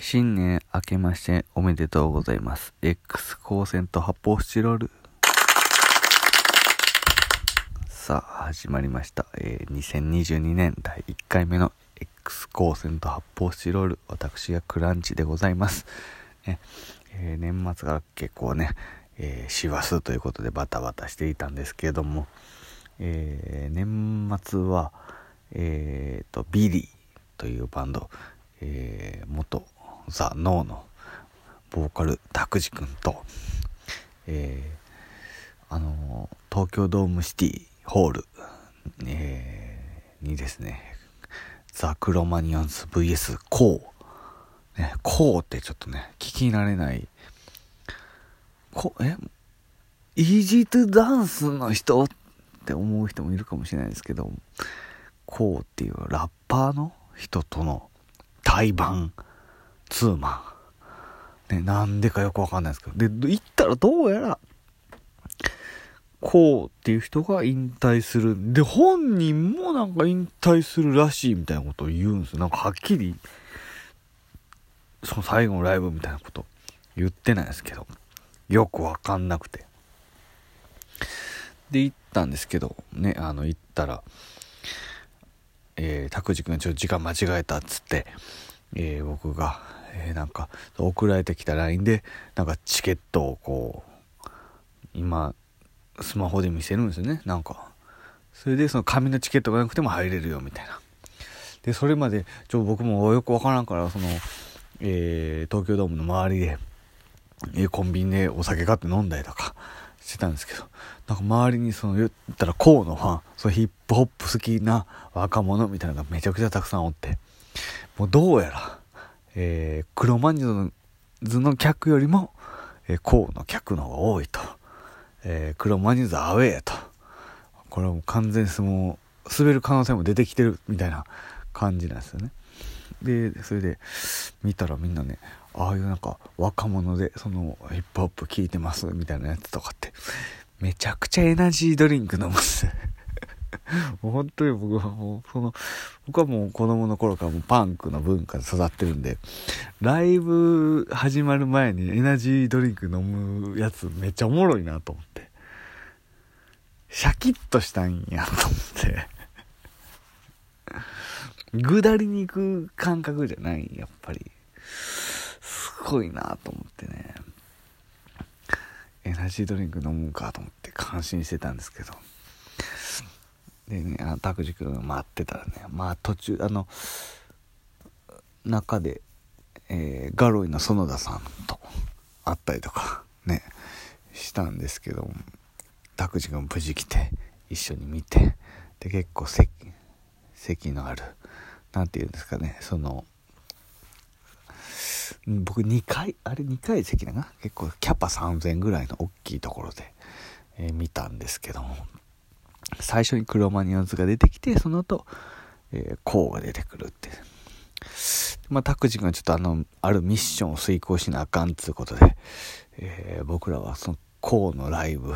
新年明けましておめでとうございます。X 光線と発泡スチロール。さあ、始まりました。えー2022年第1回目の X 光線と発泡スチロール。私がクランチでございます。ねえー年末が結構ね、えー師走ということでバタバタしていたんですけれども、えー年末は、えーと、ビリーというバンド、えー元ザ・ノーのボーカル拓司君と、えーあの東京ドームシティホール、えーにですねザ・クロマニヨンズ VS コー、ね、コーってちょっとね聞き慣れないこえ Easy to Dance の人って思う人もいるかもしれないですけどコーっていうラッパーの人との対バン。ツーマン。ね、なんでかよくわかんないですけど。で、行ったらどうやら、こうっていう人が引退する。で、本人もなんか引退するらしいみたいなことを言うんですよ。なんかはっきり、その最後のライブみたいなこと言ってないですけど、よくわかんなくて。で、行ったんですけど、ね、あの、行ったら、えー、拓司君がちょっと時間間違えたっつって、えー僕が、えーなんか送られてきた LINE でなんかチケットをこう今スマホで見せるんですよね。なんか。それでその紙のチケットがなくても入れるよみたいな。でそれまでちょ僕もよくわからんからその、えー東京ドームの周りで、えーコンビニでお酒買って飲んだりとかしてたんですけどなんか周りにその言ったらコーのファンそのヒップホップ好きな若者みたいなのがめちゃくちゃたくさんおってもうどうやら、えー、黒マンジュズの客よりも、えー、コーの客の方が多いと。えー、黒マンジュズアウェーと。これはもう完全にもう滑る可能性も出てきてるみたいな感じなんですよね。で、それで見たらみんなね、ああいうなんか若者でそのヒップホップ聴いてますみたいなやつとかって、めちゃくちゃエナジードリンク飲むんです。もう本当に僕はもう、その、僕はもう子供の頃からもうパンクの文化で育ってるんで、ライブ始まる前にエナジードリンク飲むやつめっちゃおもろいなと思って。シャキッとしたんやと思って。ぐだりに行く感覚じゃない、やっぱり。すごいなと思ってね。エナジードリンク飲むかと思って感心してたんですけど。でね、あの拓司君待ってたらね、まあ途中、あの、中で、えーガロイの園田さんと会ったりとかね、したんですけども、拓司君無事来て、一緒に見て、で、結構席、席のある、なんて言うんですかね、その、僕2回、あれ2回席だな？結構キャパ3000ぐらいの大きいところで、えー見たんですけども、最初にクロマニオンズが出てきて、その後、えー、コウが出てくるって。まあ、タクジ君がちょっとあの、あるミッションを遂行しなあかんっていうことで、えー僕らはそのコウのライブ、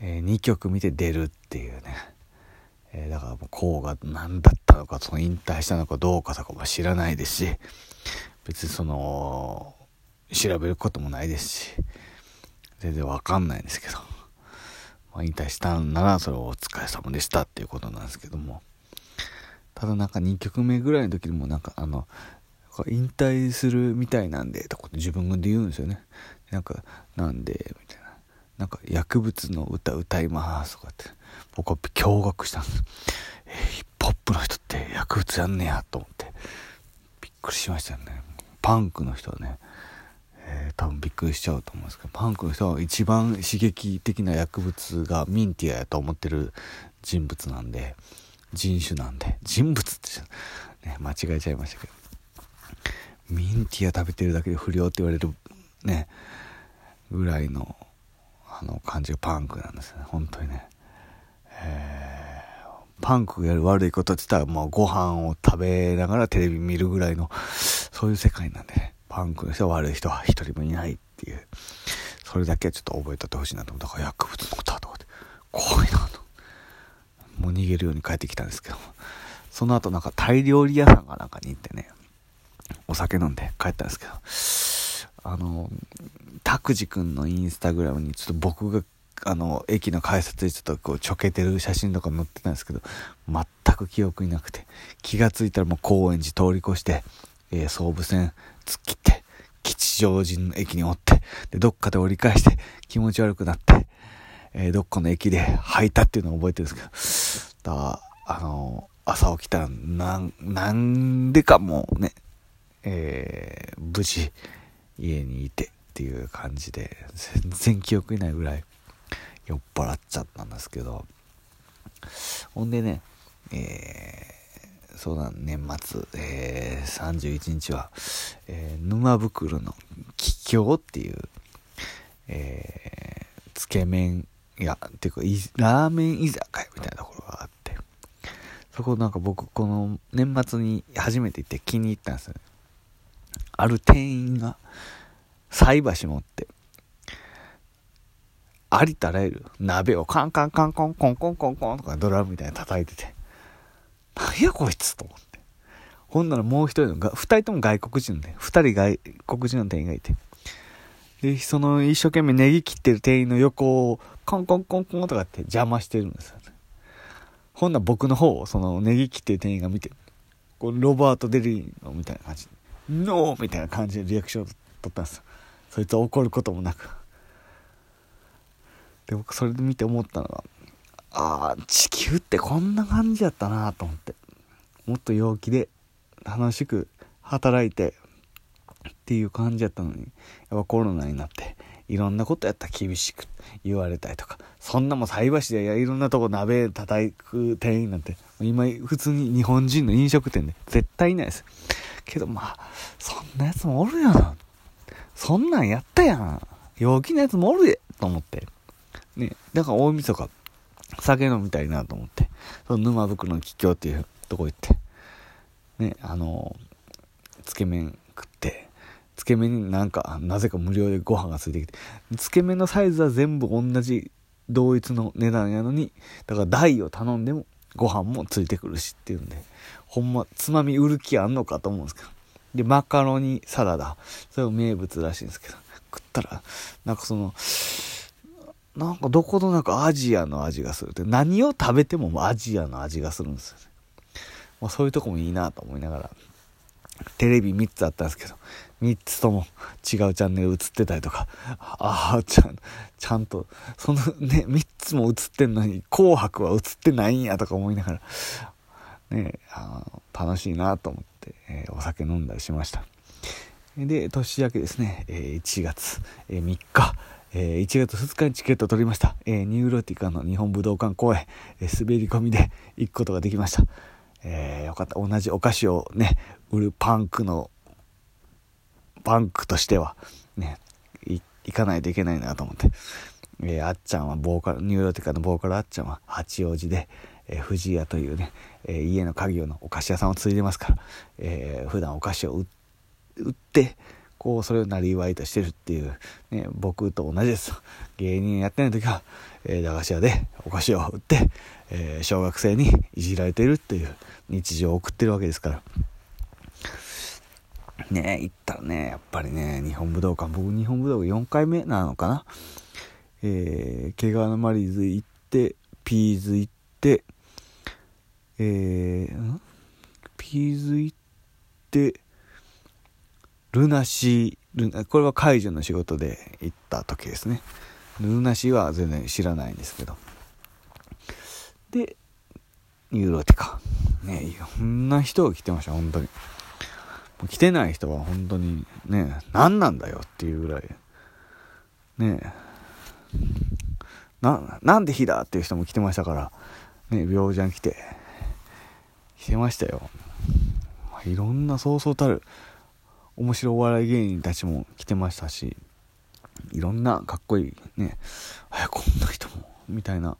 え2曲見て出るっていうね。えだからもうコウが何だったのか、その引退したのかどうかとかも知らないですし、別にその、調べることもないですし、全然わかんないんですけど。まあ、引退したんならそれをお疲れ様でしたっていうことなんですけども。ただなんか2曲目ぐらいの時にもなんかあの引退するみたいなんでとかって自分で言うんですよね。なんかなんでみたいな。なんか薬物の歌歌いますとかって僕は驚愕したんです、えーヒップホップの人って薬物やんねやと思って。びっくりしましたよね。パンクの人はね。多分びっくりしちゃうと思うんですけどパンクの人は一番刺激的な薬物がミンティアやと思ってる人物なんで人種なんで人物って、ね、間違えちゃいましたけど。ミンティア食べてるだけで不良って言われるねぐらいのあの感じがパンクなんですね。本当にね。えーパンクがやる悪いことって言ったらもうご飯を食べながらテレビ見るぐらいのそういう世界なんでね。パンクの人悪い人は一人もいないっていう。それだけちょっと覚えておいてほしいなと思ったから薬物の歌とかで怖いなともう逃げるように帰ってきたんですけど。その後なんかタイ料理屋さんがなんかに行ってね。お酒飲んで帰ったんですけど、あの、拓司くんのインスタグラムにちょっと僕があの駅の改札でちょっとこうちょけてる写真とか載ってたんですけど全く記憶になくて気が付いたらもう高円寺通り越して、えー、総武線突っ切って吉祥寺の駅におってでどっかで折り返して気持ち悪くなって、えー、どっかの駅で吐いたっていうのを覚えてるんですけどだあの朝起きたらなんなんでかもうねえー、無事家にいてっていう感じで全然記憶にないぐらい酔っ払っちゃったんですけど。ほんでねえー、そうだ年末、えー、31日は、えー、沼袋の桔梗っていう、えー、つけ麺屋っていうかラーメン居酒屋みたいなところがあってそこなんか僕この年末に初めて行って気に入ったんですよね。ある店員が菜箸持ってありとあらゆる鍋をカンカンカンコンコンコンコンコンとかドラムみたいに叩いてて、なんやこいつと思って。ほんならもう一人のが、二人とも外国人で、二人外国人の店員がいて。で、その一生懸命ネギ切ってる店員の横をコンコンコンコンとかって邪魔してるんですよね。ほんなら僕の方をそのネギ切ってる店員が見て、こうロバート・デリーノみたいな感じで、ノーみたいな感じでリアクションを取ったんですよ。そいつは怒ることもなく。で僕それで見て思ったのがああ地球ってこんな感じやったなと思ってもっと陽気で楽しく働いてっていう感じやったのにやっぱコロナになっていろんなことやったら厳しく言われたりとかそんなもん菜箸でいろんなとこ鍋叩く店員なんて今普通に日本人の飲食店で絶対いないです。けどまあそんなやつもおるやん。そんなんやったやん。陽気なやつもおるでと思って。ね、だから大晦日、酒飲みたいなと思って、その沼袋の桔梗っていうとこ行って、ね、あの、つけ麺食って、つけ麺になんか、なぜか無料でご飯がついてきて、つけ麺のサイズは全部同じ同一の値段やのに、だから台を頼んでもご飯もついてくるしっていうんで、ほんま、つまみ売る気あんのかと思うんですけど。で、マカロニサラダ。それも名物らしいんですけど、食ったら、なんかその、なんかどことなくアジアの味がするって、何を食べてもアジアの味がするんですよね。まあ、そういうとこもいいなと思いながら、テレビ3つあったんですけど、3つとも違うチャンネル映ってたりとか、ああ、ちゃん、ちゃんと、そのね、3つも映ってんのに、紅白は映ってないんやとか思いながら、ね、あの楽しいなと思って、えー、お酒飲んだりしました。で、年明けですね、えー、1月、えー、3日、えー、1月2日にチケット取りました。えー、ニューロティカの日本武道館公演、えー、滑り込みで 行くことができました。えー、よかった。同じお菓子をね、売るパンクの、パンクとしては、ね、行かないといけないなと思って。えー、あっちゃんはボーカル、ニューロティカのボーカルあっちゃんは八王子で、えー、藤屋というね、えー、家の家業のお菓子屋さんを継いでますから、えー、普段お菓子を売って、こうそれをなりわいとしてるっていう、ね、僕と同じです。芸人やってない時は、えー、駄菓子屋でお菓子を売って、えー、小学生にいじられてるっていう日常を送ってるわけですから。ね行ったらねやっぱりね日本武道館僕日本武道館4回目なのかな。えー、毛皮のマリーズ行ってピーズ行ってえー、ピーズ行ってルナシー、ルナこれは解除の仕事で行った時ですね。ルナシーは全然知らないんですけど。で、ユーロティカ。ねいろんな人が来てました、本当に。もう来てない人は本当にね、何なんだよっていうぐらい。ねな、なんで火だっていう人も来てましたから、ね、病じゃん来て、来てましたよ。いろんなそうそうたる面白お笑い芸人たちも来てましたしいろんなかっこいいねえこんな人もみたいな、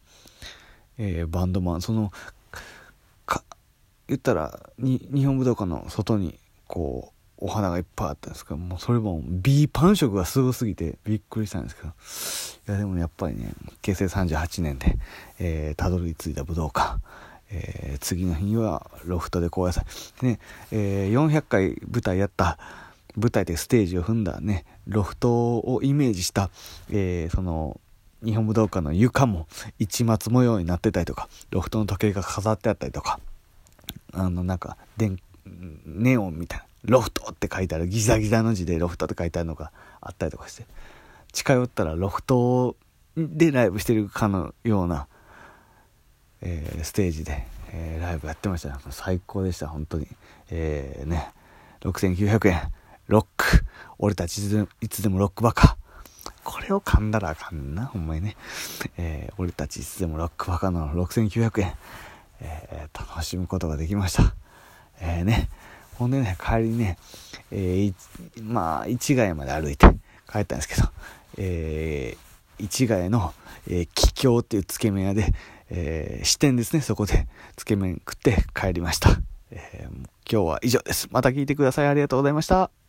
えー、バンドマンそのか言ったらに日本武道館の外にこうお花がいっぱいあったんですけどもうそれも B パン色がすごすぎてびっくりしたんですけどいやでもやっぱりね結成38年で、えー、たどり着いた武道館、えー、次の日にはロフトで高野菜。ね、えー、400回舞台やった舞台でステージを踏んだね、ロフトをイメージした、えー、その、日本武道館の床も市松模様になってたりとか、ロフトの時計が飾ってあったりとか、あの、なんか、電、ネオンみたいな、ロフトって書いてある、ギザギザの字でロフトって書いてあるのがあったりとかして、近寄ったらロフトでライブしてるかのような、えー、ステージで、えー、ライブやってました。最高でした、本当に。えー、ね、6900円、ロック、俺たちいつでもロックバカ。これを噛んだらあかんな、ほんまにね。えー、俺たちいつでもロックバカの6900円、えー、楽しむことができました。えー、ね、ほんでね、帰りにね、えー、まあ、市ヶ谷まで歩いて帰ったんですけど、えー、市ヶ谷の、えー、桔梗っていうつけ麺屋で、えー、支店ですね、そこでつけ麺食って帰りました。えー、今日は以上です。また聞いてください。ありがとうございました。